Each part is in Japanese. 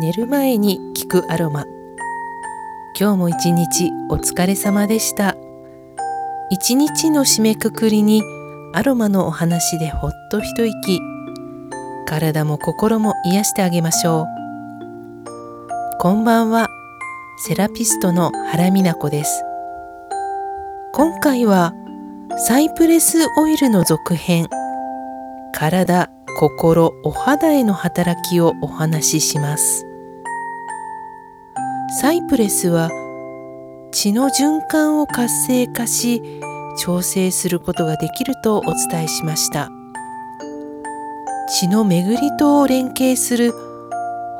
寝る前に聞くアロマ。今日も一日お疲れ様でした。一日の締めくくりにアロマのお話でほっと一息。体も心も癒してあげましょう。こんばんは。セラピストの原美奈子です。今回はサイプレスオイルの続編。体心お肌への働きをお話しします。サイプレスは血の循環を活性化し調整することができるとお伝えしました。血の巡りとを連携する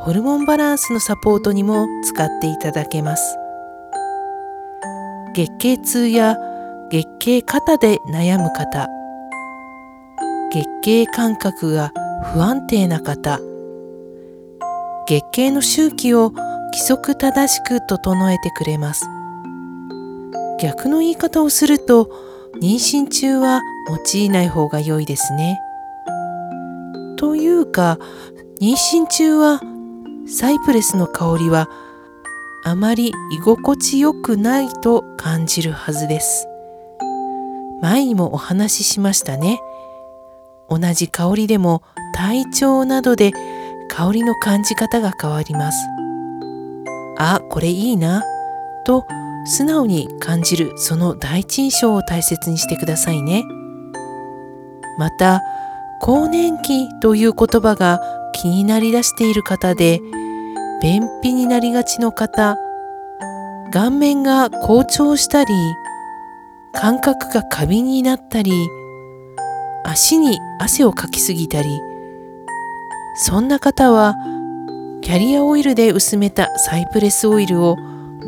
ホルモンバランスのサポートにも使っていただけます。月経痛や月経過多で悩む方月経感覚が不安定な方。月経の周期を規則正しく整えてくれます。逆の言い方をすると妊娠中は用いない方が良いですね。というか妊娠中はサイプレスの香りはあまり居心地よくないと感じるはずです。前にもお話ししましたね。同じ香りでも体調などで香りの感じ方が変わります。あ、これいいなと素直に感じるその第一印象を大切にしてくださいね。また、更年期という言葉が気になりだしている方で、便秘になりがちの方、顔面が好調したり、感覚が過敏になったり、足に汗をかきすぎたりそんな方はキャリアオイルで薄めたサイプレスオイルを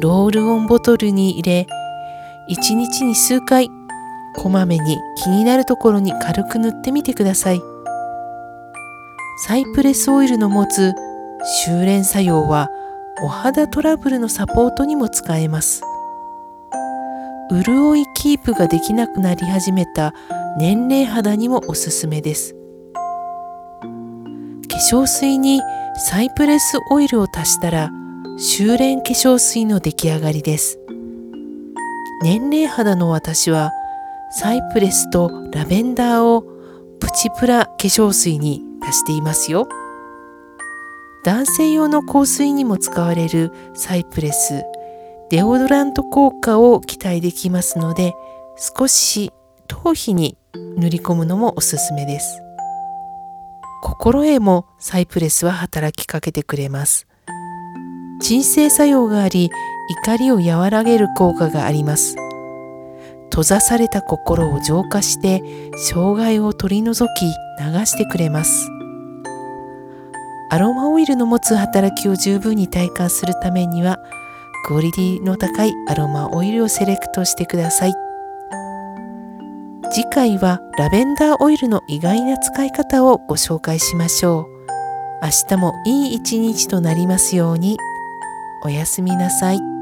ロールオンボトルに入れ1日に数回こまめに気になるところに軽く塗ってみてください。サイプレスオイルの持つ修練作用はお肌トラブルのサポートにも使えます。潤いキープができなくなり始めた年齢肌にもおすすめです。化粧水にサイプレスオイルを足したら修練化粧水の出来上がりです。年齢肌の私はサイプレスとラベンダーをプチプラ化粧水に足していますよ。男性用の香水にも使われるサイプレスデオドラント効果を期待できますので少し頭皮に塗り込むのもおすすめです。心へもサイプレスは働きかけてくれます。鎮静作用があり怒りを和らげる効果があります。閉ざされた心を浄化して障害を取り除き流してくれます。アロマオイルの持つ働きを十分に体感するためにはクオリティの高いアロマオイルをセレクトしてください。次回はラベンダーオイルの意外な使い方をご紹介しましょう明日もいい一日となりますようにおやすみなさい。